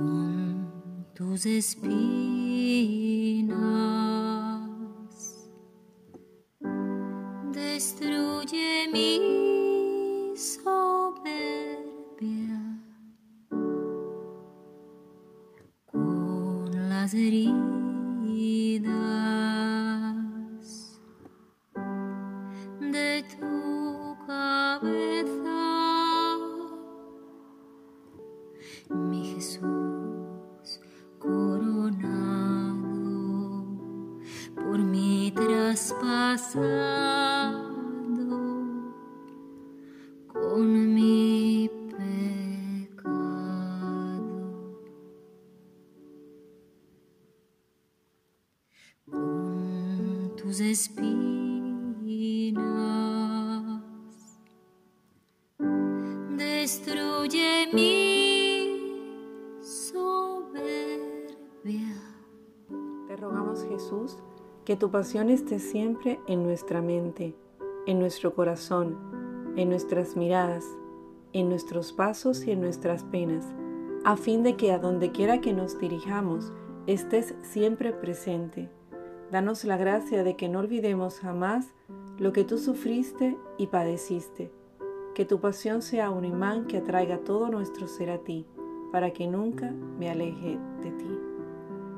con tus tus espinas destruye mi soberbia. Te rogamos Jesús que tu pasión esté siempre en nuestra mente, en nuestro corazón, en nuestras miradas, en nuestros pasos y en nuestras penas, a fin de que a donde quiera que nos dirijamos estés siempre presente. Danos la gracia de que no olvidemos jamás lo que tú sufriste y padeciste. Que tu pasión sea un imán que atraiga todo nuestro ser a ti, para que nunca me aleje de ti.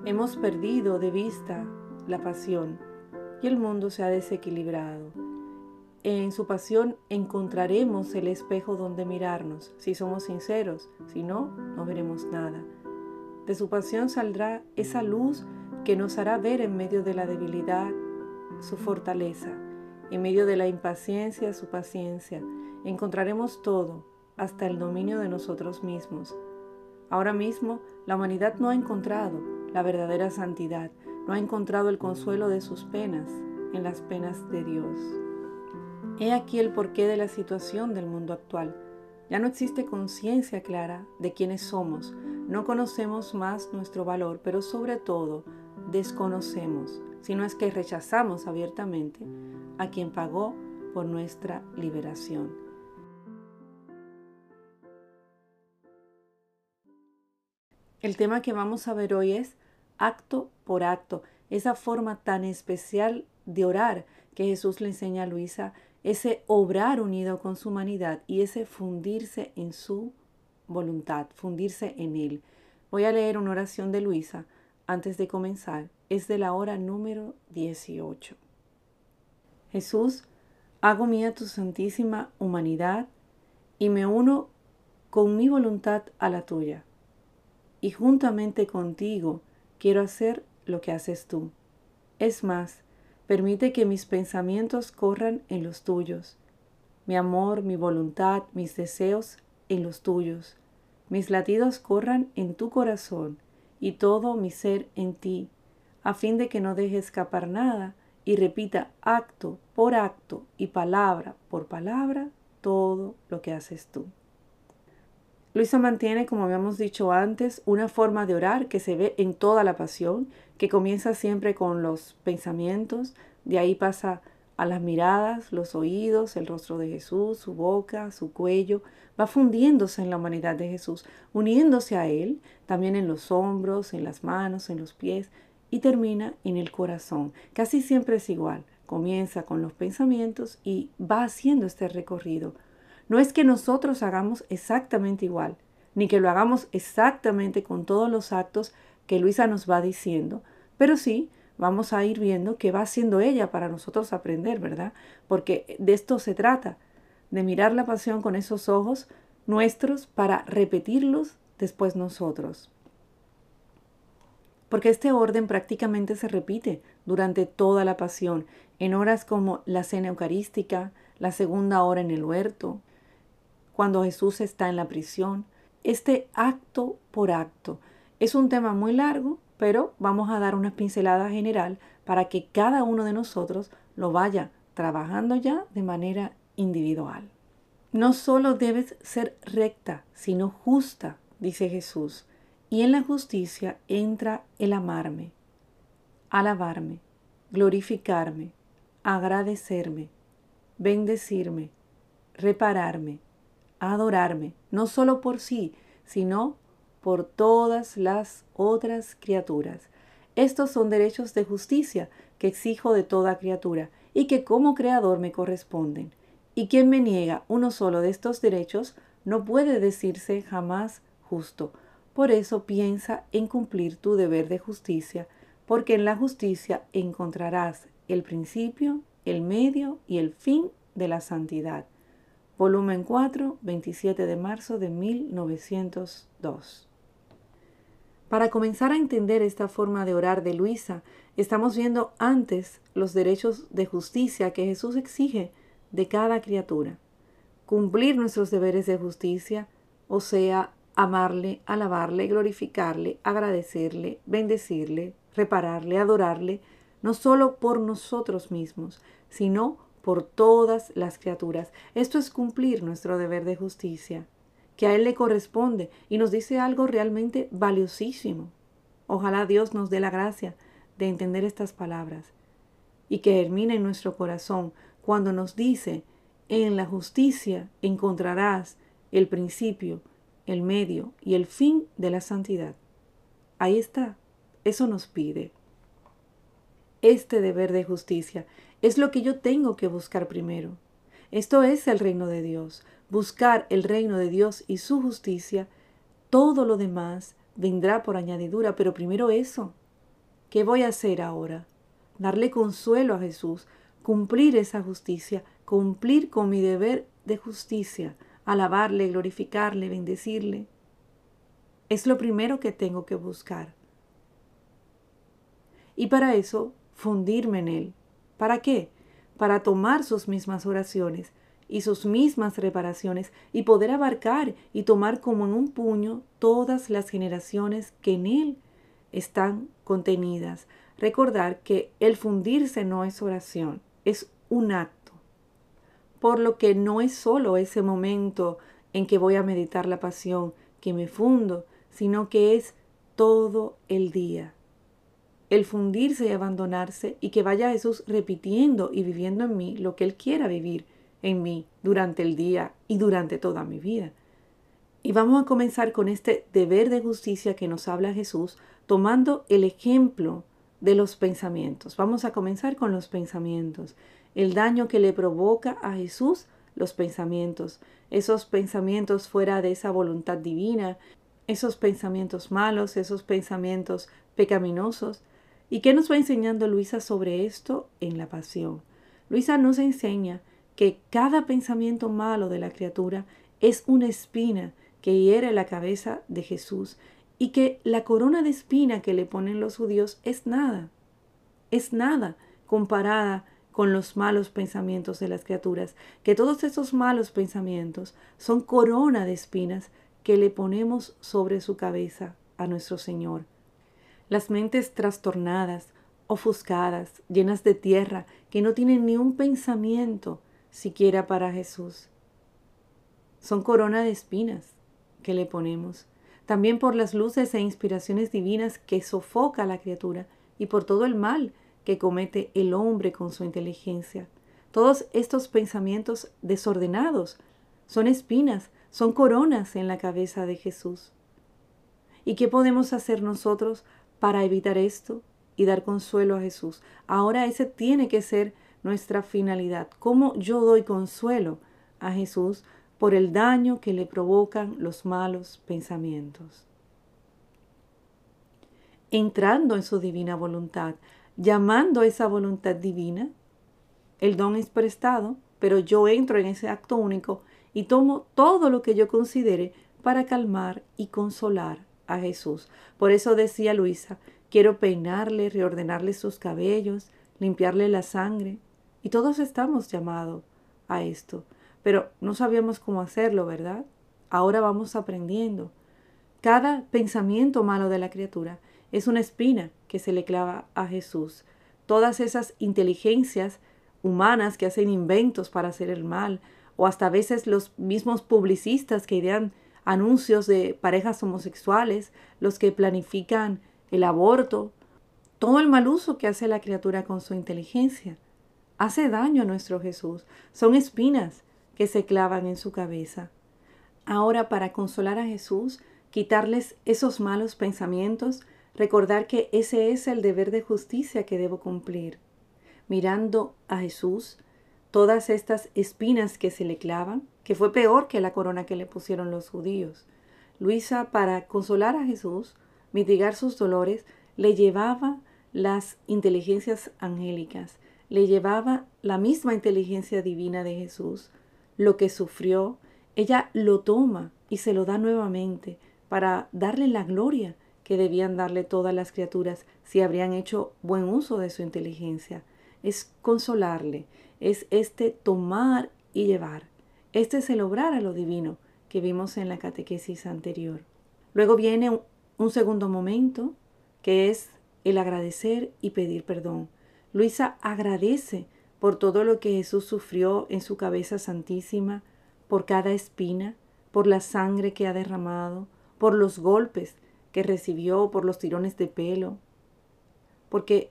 Hemos perdido de vista la pasión y el mundo se ha desequilibrado. En su pasión encontraremos el espejo donde mirarnos, si somos sinceros, si no, no veremos nada. De su pasión saldrá esa luz que nos hará ver en medio de la debilidad su fortaleza, en medio de la impaciencia su paciencia. Encontraremos todo, hasta el dominio de nosotros mismos. Ahora mismo la humanidad no ha encontrado la verdadera santidad, no ha encontrado el consuelo de sus penas en las penas de Dios. He aquí el porqué de la situación del mundo actual. Ya no existe conciencia clara de quiénes somos, no conocemos más nuestro valor, pero sobre todo desconocemos, si no es que rechazamos abiertamente a quien pagó por nuestra liberación. El tema que vamos a ver hoy es acto por acto, esa forma tan especial de orar que Jesús le enseña a Luisa, ese obrar unido con su humanidad y ese fundirse en su voluntad, fundirse en Él. Voy a leer una oración de Luisa antes de comenzar. Es de la hora número 18. Jesús, hago mía tu santísima humanidad y me uno con mi voluntad a la tuya. Y juntamente contigo quiero hacer lo que haces tú. Es más, permite que mis pensamientos corran en los tuyos, mi amor, mi voluntad, mis deseos en los tuyos, mis latidos corran en tu corazón y todo mi ser en ti, a fin de que no deje escapar nada y repita acto por acto y palabra por palabra todo lo que haces tú. Luisa mantiene, como habíamos dicho antes, una forma de orar que se ve en toda la pasión, que comienza siempre con los pensamientos, de ahí pasa a las miradas, los oídos, el rostro de Jesús, su boca, su cuello, va fundiéndose en la humanidad de Jesús, uniéndose a Él, también en los hombros, en las manos, en los pies, y termina en el corazón. Casi siempre es igual, comienza con los pensamientos y va haciendo este recorrido no es que nosotros hagamos exactamente igual, ni que lo hagamos exactamente con todos los actos que Luisa nos va diciendo, pero sí vamos a ir viendo qué va haciendo ella para nosotros aprender, ¿verdad? Porque de esto se trata, de mirar la pasión con esos ojos nuestros para repetirlos después nosotros. Porque este orden prácticamente se repite durante toda la pasión, en horas como la cena eucarística, la segunda hora en el huerto, cuando Jesús está en la prisión. Este acto por acto es un tema muy largo, pero vamos a dar una pincelada general para que cada uno de nosotros lo vaya trabajando ya de manera individual. No solo debes ser recta, sino justa, dice Jesús, y en la justicia entra el amarme, alabarme, glorificarme, agradecerme, bendecirme, repararme, adorarme, no solo por sí, sino por todas las otras criaturas. Estos son derechos de justicia que exijo de toda criatura y que como creador me corresponden. Y quien me niega uno solo de estos derechos no puede decirse jamás justo. Por eso piensa en cumplir tu deber de justicia, porque en la justicia encontrarás el principio, el medio y el fin de la santidad. Volumen 4, 27 de marzo de 1902. Para comenzar a entender esta forma de orar de Luisa, estamos viendo antes los derechos de justicia que Jesús exige de cada criatura. Cumplir nuestros deberes de justicia, o sea, amarle, alabarle, glorificarle, agradecerle, bendecirle, repararle, adorarle, no solo por nosotros mismos, sino por todas las criaturas. Esto es cumplir nuestro deber de justicia que a Él le corresponde y nos dice algo realmente valiosísimo. Ojalá Dios nos dé la gracia de entender estas palabras y que germine en nuestro corazón cuando nos dice, en la justicia encontrarás el principio, el medio y el fin de la santidad. Ahí está, eso nos pide. Este deber de justicia es lo que yo tengo que buscar primero. Esto es el reino de Dios buscar el reino de Dios y su justicia, todo lo demás vendrá por añadidura, pero primero eso. ¿Qué voy a hacer ahora? Darle consuelo a Jesús, cumplir esa justicia, cumplir con mi deber de justicia, alabarle, glorificarle, bendecirle. Es lo primero que tengo que buscar. Y para eso, fundirme en Él. ¿Para qué? Para tomar sus mismas oraciones, y sus mismas reparaciones y poder abarcar y tomar como en un puño todas las generaciones que en él están contenidas. Recordar que el fundirse no es oración, es un acto. Por lo que no es solo ese momento en que voy a meditar la pasión, que me fundo, sino que es todo el día. El fundirse y abandonarse y que vaya Jesús repitiendo y viviendo en mí lo que Él quiera vivir en mí durante el día y durante toda mi vida. Y vamos a comenzar con este deber de justicia que nos habla Jesús, tomando el ejemplo de los pensamientos. Vamos a comenzar con los pensamientos. El daño que le provoca a Jesús los pensamientos, esos pensamientos fuera de esa voluntad divina, esos pensamientos malos, esos pensamientos pecaminosos. ¿Y qué nos va enseñando Luisa sobre esto en la pasión? Luisa nos enseña que cada pensamiento malo de la criatura es una espina que hiere la cabeza de Jesús y que la corona de espina que le ponen los judíos es nada, es nada comparada con los malos pensamientos de las criaturas, que todos esos malos pensamientos son corona de espinas que le ponemos sobre su cabeza a nuestro Señor. Las mentes trastornadas, ofuscadas, llenas de tierra, que no tienen ni un pensamiento, siquiera para Jesús. Son corona de espinas que le ponemos, también por las luces e inspiraciones divinas que sofoca a la criatura y por todo el mal que comete el hombre con su inteligencia. Todos estos pensamientos desordenados son espinas, son coronas en la cabeza de Jesús. ¿Y qué podemos hacer nosotros para evitar esto y dar consuelo a Jesús? Ahora ese tiene que ser nuestra finalidad, cómo yo doy consuelo a Jesús por el daño que le provocan los malos pensamientos. Entrando en su divina voluntad, llamando a esa voluntad divina, el don es prestado, pero yo entro en ese acto único y tomo todo lo que yo considere para calmar y consolar a Jesús. Por eso decía Luisa, quiero peinarle, reordenarle sus cabellos, limpiarle la sangre, y todos estamos llamados a esto, pero no sabíamos cómo hacerlo, ¿verdad? Ahora vamos aprendiendo. Cada pensamiento malo de la criatura es una espina que se le clava a Jesús. Todas esas inteligencias humanas que hacen inventos para hacer el mal, o hasta a veces los mismos publicistas que idean anuncios de parejas homosexuales, los que planifican el aborto, todo el mal uso que hace la criatura con su inteligencia hace daño a nuestro Jesús. Son espinas que se clavan en su cabeza. Ahora, para consolar a Jesús, quitarles esos malos pensamientos, recordar que ese es el deber de justicia que debo cumplir. Mirando a Jesús, todas estas espinas que se le clavan, que fue peor que la corona que le pusieron los judíos. Luisa, para consolar a Jesús, mitigar sus dolores, le llevaba las inteligencias angélicas, le llevaba la misma inteligencia divina de Jesús, lo que sufrió, ella lo toma y se lo da nuevamente para darle la gloria que debían darle todas las criaturas si habrían hecho buen uso de su inteligencia. Es consolarle, es este tomar y llevar. Este es el obrar a lo divino que vimos en la catequesis anterior. Luego viene un segundo momento que es el agradecer y pedir perdón. Luisa agradece por todo lo que Jesús sufrió en su cabeza santísima, por cada espina, por la sangre que ha derramado, por los golpes que recibió, por los tirones de pelo, porque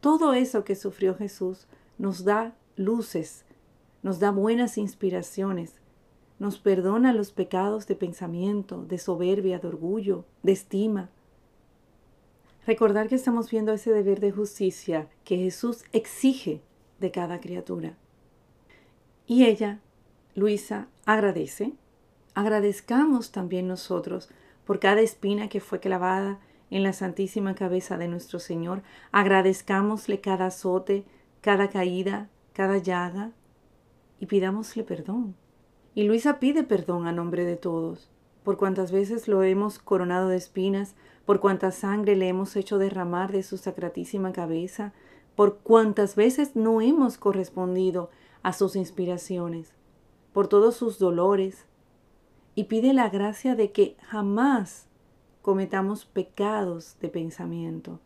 todo eso que sufrió Jesús nos da luces, nos da buenas inspiraciones, nos perdona los pecados de pensamiento, de soberbia, de orgullo, de estima. Recordar que estamos viendo ese deber de justicia que Jesús exige de cada criatura. Y ella, Luisa, agradece agradezcamos también nosotros por cada espina que fue clavada en la santísima cabeza de nuestro Señor. Agradezcámosle cada azote, cada caída, cada llaga y pidámosle perdón. Y Luisa pide perdón a nombre de todos, por cuantas veces lo hemos coronado de espinas, por cuánta sangre le hemos hecho derramar de su sacratísima cabeza, por cuántas veces no hemos correspondido a sus inspiraciones, por todos sus dolores, y pide la gracia de que jamás cometamos pecados de pensamiento.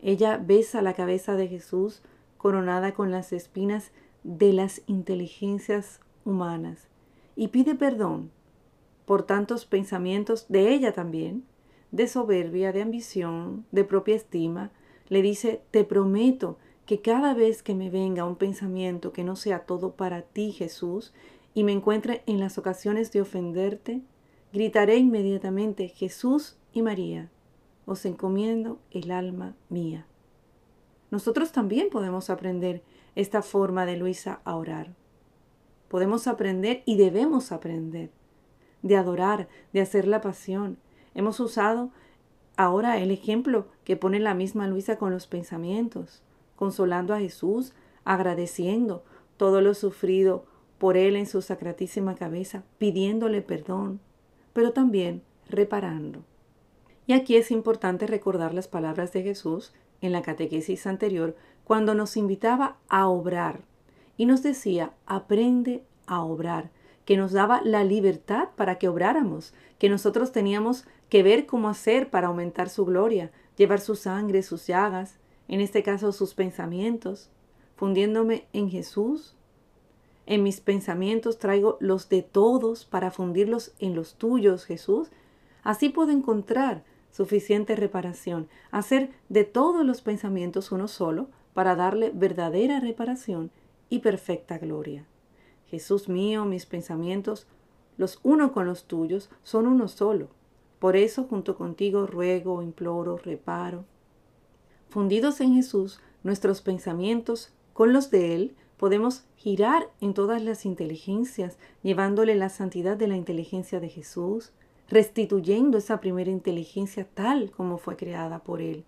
Ella besa la cabeza de Jesús coronada con las espinas de las inteligencias humanas y pide perdón por tantos pensamientos de ella también, de soberbia, de ambición, de propia estima. Le dice, te prometo que cada vez que me venga un pensamiento que no sea todo para ti, Jesús, y me encuentre en las ocasiones de ofenderte, gritaré inmediatamente, Jesús y María, os encomiendo el alma mía. Nosotros también podemos aprender esta forma de Luisa a orar. Podemos aprender y debemos aprender de adorar, de hacer la pasión. Hemos usado ahora el ejemplo que pone la misma Luisa con los pensamientos, consolando a Jesús, agradeciendo todo lo sufrido por él en su sacratísima cabeza, pidiéndole perdón, pero también reparando. Y aquí es importante recordar las palabras de Jesús en la catequesis anterior, cuando nos invitaba a obrar y nos decía, aprende a obrar, que nos daba la libertad para que obráramos, que nosotros teníamos que ver cómo hacer para aumentar su gloria, llevar su sangre, sus llagas, en este caso sus pensamientos, fundiéndome en Jesús, en mis pensamientos traigo los de todos para fundirlos en los tuyos, Jesús. Así puedo encontrar suficiente reparación, hacer de todos los pensamientos uno solo para darle verdadera reparación y perfecta gloria. Jesús mío, mis pensamientos, los uno con los tuyos, son uno solo. Por eso junto contigo ruego, imploro, reparo. Fundidos en Jesús, nuestros pensamientos con los de Él, Podemos girar en todas las inteligencias, llevándole la santidad de la inteligencia de Jesús, restituyendo esa primera inteligencia tal como fue creada por Él.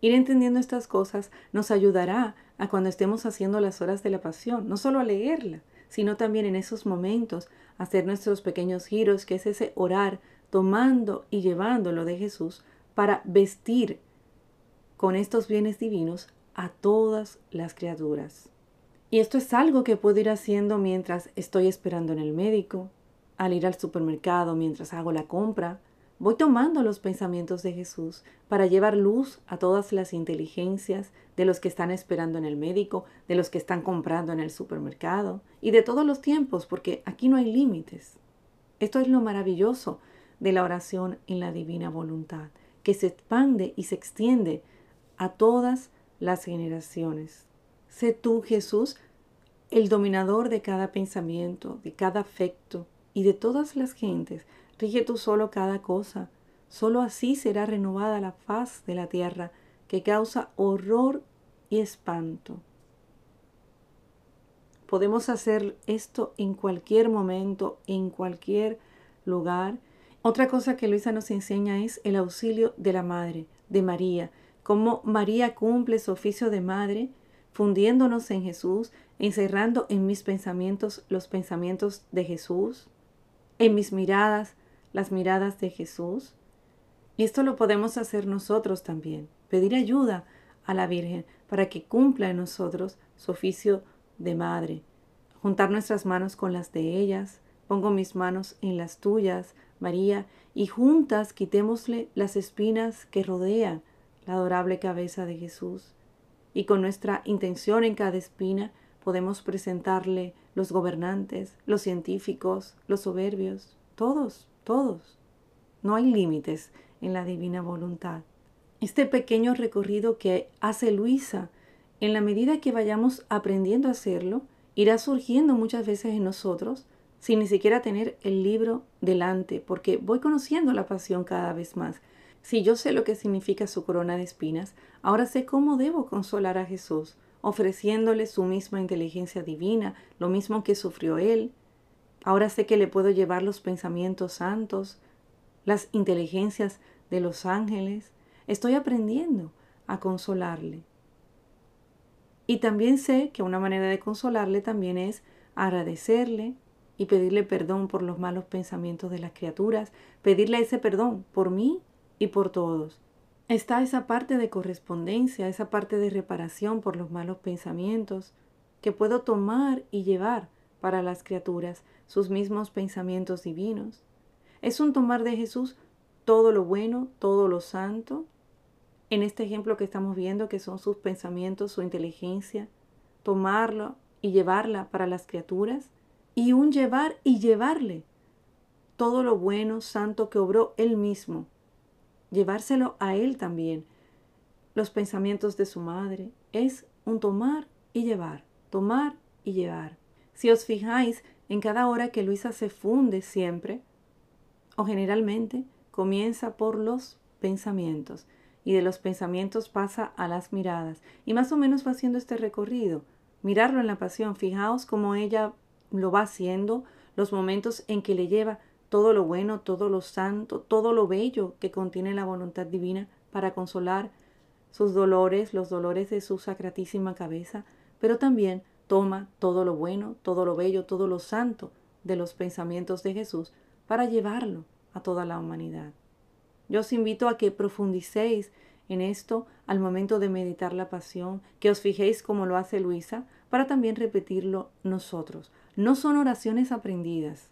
Ir entendiendo estas cosas nos ayudará a cuando estemos haciendo las horas de la pasión, no solo a leerla, sino también en esos momentos hacer nuestros pequeños giros, que es ese orar, tomando y llevándolo de Jesús para vestir con estos bienes divinos a todas las criaturas. Y esto es algo que puedo ir haciendo mientras estoy esperando en el médico, al ir al supermercado, mientras hago la compra. Voy tomando los pensamientos de Jesús para llevar luz a todas las inteligencias de los que están esperando en el médico, de los que están comprando en el supermercado y de todos los tiempos, porque aquí no hay límites. Esto es lo maravilloso de la oración en la divina voluntad, que se expande y se extiende a todas las generaciones. Sé tú, Jesús, el dominador de cada pensamiento, de cada afecto y de todas las gentes, Rige tú solo cada cosa. Solo así será renovada la faz de la tierra, que causa horror y espanto. Podemos hacer esto en cualquier momento, en cualquier lugar. Otra cosa que Luisa nos enseña es el auxilio de la Madre, de María, cómo María cumple su oficio de madre, fundiéndonos en Jesús, encerrando en mis pensamientos los pensamientos de Jesús, en mis miradas las miradas de Jesús. Y esto lo podemos hacer nosotros también, pedir ayuda a la Virgen para que cumpla en nosotros su oficio de madre, juntar nuestras manos con las de ellas, pongo mis manos en las tuyas, María, y juntas quitémosle las espinas que rodean la adorable cabeza de Jesús. Y con nuestra intención en cada espina podemos presentarle los gobernantes, los científicos, los soberbios, todos, todos. No hay límites en la divina voluntad. Este pequeño recorrido que hace Luisa, en la medida que vayamos aprendiendo a hacerlo, irá surgiendo muchas veces en nosotros sin ni siquiera tener el libro delante, porque voy conociendo la pasión cada vez más. Si yo sé lo que significa su corona de espinas, ahora sé cómo debo consolar a Jesús, ofreciéndole su misma inteligencia divina, lo mismo que sufrió Él. Ahora sé que le puedo llevar los pensamientos santos, las inteligencias de los ángeles. Estoy aprendiendo a consolarle. Y también sé que una manera de consolarle también es agradecerle y pedirle perdón por los malos pensamientos de las criaturas, pedirle ese perdón por mí y por todos. Está esa parte de correspondencia, esa parte de reparación por los malos pensamientos que puedo tomar y llevar para las criaturas sus mismos pensamientos divinos. Es un tomar de Jesús todo lo bueno, todo lo santo, en este ejemplo que estamos viendo, que son sus pensamientos, su inteligencia, tomarlo y llevarla para las criaturas, y un llevar y llevarle todo lo bueno, santo que obró él mismo, llevárselo a él también. Los pensamientos de su madre es un tomar y llevar, tomar y llevar. Si os fijáis en cada hora que Luisa se funde siempre, o generalmente comienza por los pensamientos y de los pensamientos pasa a las miradas. Y más o menos va haciendo este recorrido. Mirarlo en la pasión. Fijaos cómo ella lo va haciendo, los momentos en que le lleva todo lo bueno, todo lo santo, todo lo bello que contiene la voluntad divina para consolar sus dolores, los dolores de su sacratísima cabeza, pero también toma todo lo bueno, todo lo bello, todo lo santo de los pensamientos de Jesús para llevarlo a toda la humanidad. Yo os invito a que profundicéis en esto al momento de meditar la pasión, que os fijéis como lo hace Luisa, para también repetirlo nosotros. No son oraciones aprendidas,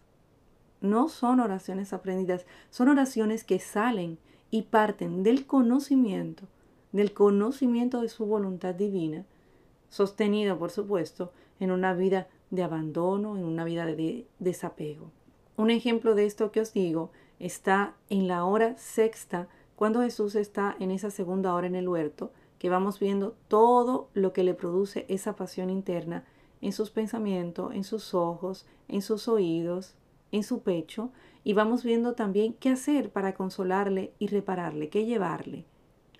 no son oraciones aprendidas, son oraciones que salen y parten del conocimiento, del conocimiento de su voluntad divina, sostenido, por supuesto, en una vida de abandono, en una vida de desapego. Un ejemplo de esto que os digo está en la hora sexta, cuando Jesús está en esa segunda hora en el huerto, que vamos viendo todo lo que le produce esa pasión interna en sus pensamientos, en sus ojos, en sus oídos, en su pecho, y vamos viendo también qué hacer para consolarle y repararle, qué llevarle.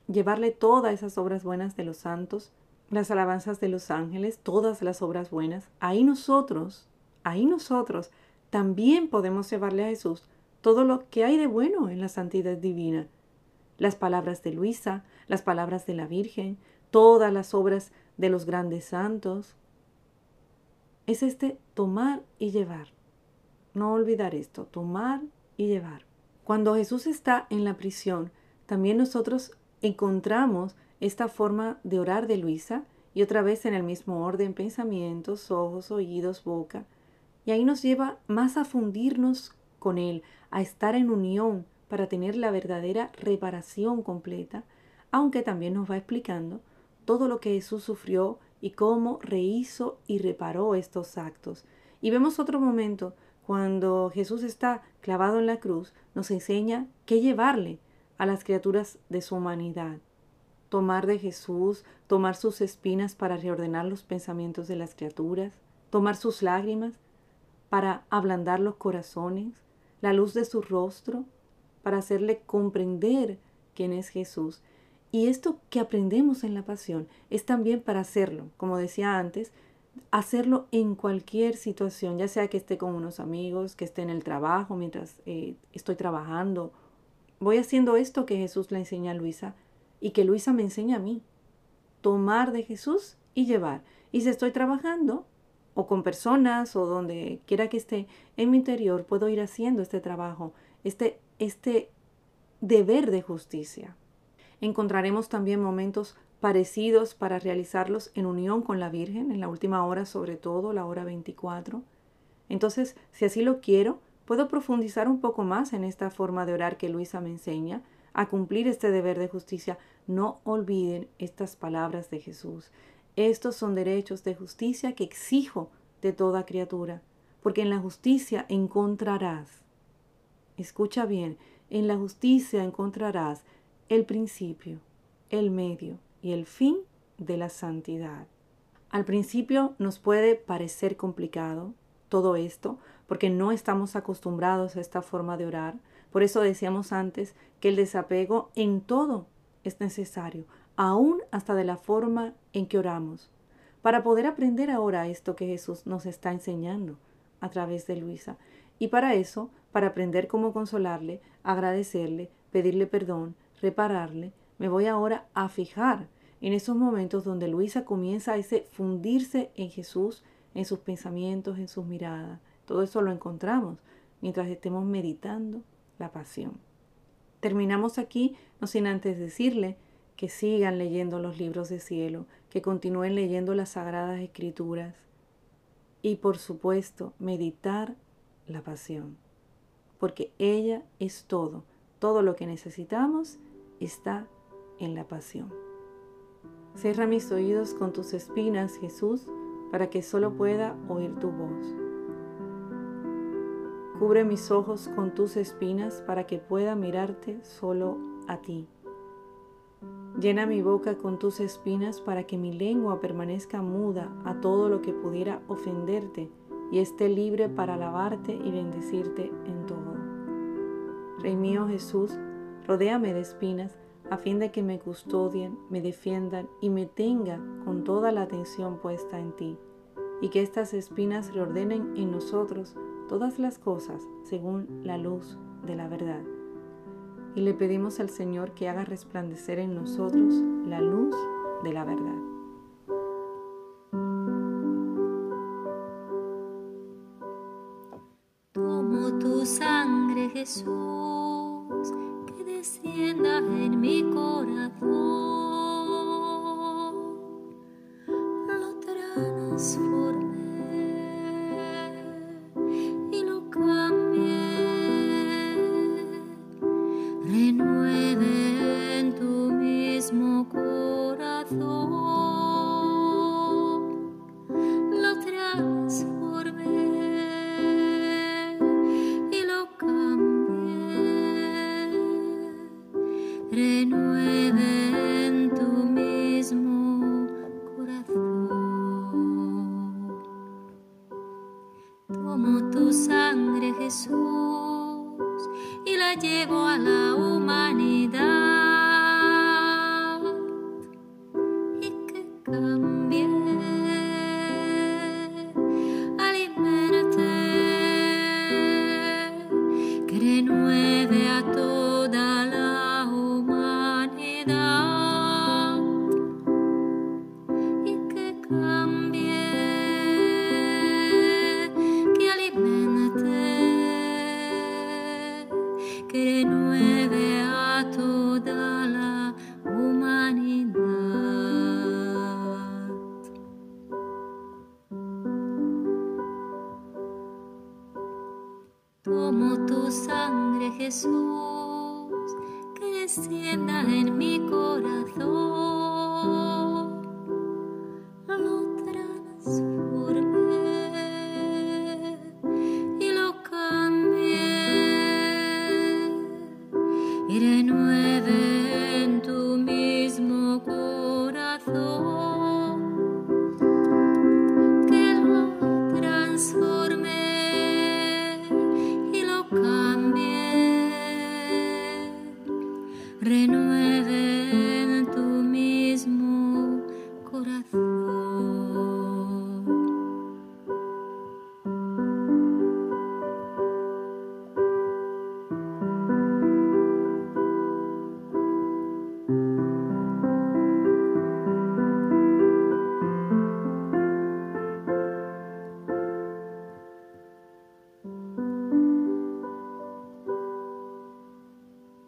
Llevarle todas esas obras buenas de los santos, las alabanzas de los ángeles, todas las obras buenas. Ahí nosotros, ahí nosotros también podemos llevarle a Jesús todo lo que hay de bueno en la santidad divina. Las palabras de Luisa, las palabras de la Virgen, todas las obras de los grandes santos. Es este tomar y llevar. No olvidar esto, tomar y llevar. Cuando Jesús está en la prisión, también nosotros encontramos esta forma de orar de Luisa y otra vez en el mismo orden, pensamientos, ojos, oídos, boca. Y ahí nos lleva más a fundirnos con Él, a estar en unión para tener la verdadera reparación completa, aunque también nos va explicando todo lo que Jesús sufrió y cómo rehizo y reparó estos actos. Y vemos otro momento cuando Jesús está clavado en la cruz, nos enseña qué llevarle a las criaturas de su humanidad. Tomar de Jesús, tomar sus espinas para reordenar los pensamientos de las criaturas, tomar sus lágrimas para ablandar los corazones, la luz de su rostro, para hacerle comprender quién es Jesús. Y esto que aprendemos en la pasión es también para hacerlo, como decía antes, hacerlo en cualquier situación, ya sea que esté con unos amigos, que esté en el trabajo mientras eh, estoy trabajando. Voy haciendo esto que Jesús le enseña a Luisa y que Luisa me enseña a mí. Tomar de Jesús y llevar. Y si estoy trabajando o con personas o donde quiera que esté en mi interior, puedo ir haciendo este trabajo, este, este deber de justicia. Encontraremos también momentos parecidos para realizarlos en unión con la Virgen, en la última hora sobre todo, la hora 24. Entonces, si así lo quiero, puedo profundizar un poco más en esta forma de orar que Luisa me enseña, a cumplir este deber de justicia. No olviden estas palabras de Jesús. Estos son derechos de justicia que exijo de toda criatura, porque en la justicia encontrarás, escucha bien, en la justicia encontrarás el principio, el medio y el fin de la santidad. Al principio nos puede parecer complicado todo esto porque no estamos acostumbrados a esta forma de orar. Por eso decíamos antes que el desapego en todo es necesario, aún hasta de la forma en que oramos, para poder aprender ahora esto que Jesús nos está enseñando a través de Luisa. Y para eso, para aprender cómo consolarle, agradecerle, pedirle perdón, repararle, me voy ahora a fijar en esos momentos donde Luisa comienza a ese fundirse en Jesús, en sus pensamientos, en sus miradas. Todo eso lo encontramos mientras estemos meditando la pasión. Terminamos aquí, no sin antes decirle que sigan leyendo los libros de cielo, que continúen leyendo las sagradas escrituras y por supuesto meditar la pasión, porque ella es todo, todo lo que necesitamos está en la pasión. Cierra mis oídos con tus espinas, Jesús, para que solo pueda oír tu voz. Cubre mis ojos con tus espinas para que pueda mirarte solo a ti. Llena mi boca con tus espinas para que mi lengua permanezca muda a todo lo que pudiera ofenderte y esté libre para alabarte y bendecirte en todo. Rey mío Jesús, rodéame de espinas a fin de que me custodien, me defiendan y me tenga con toda la atención puesta en ti, y que estas espinas reordenen en nosotros todas las cosas según la luz de la verdad. Y le pedimos al Señor que haga resplandecer en nosotros la luz de la verdad. Tomo tu sangre, Jesús descienda en mi corazón. Jesús, que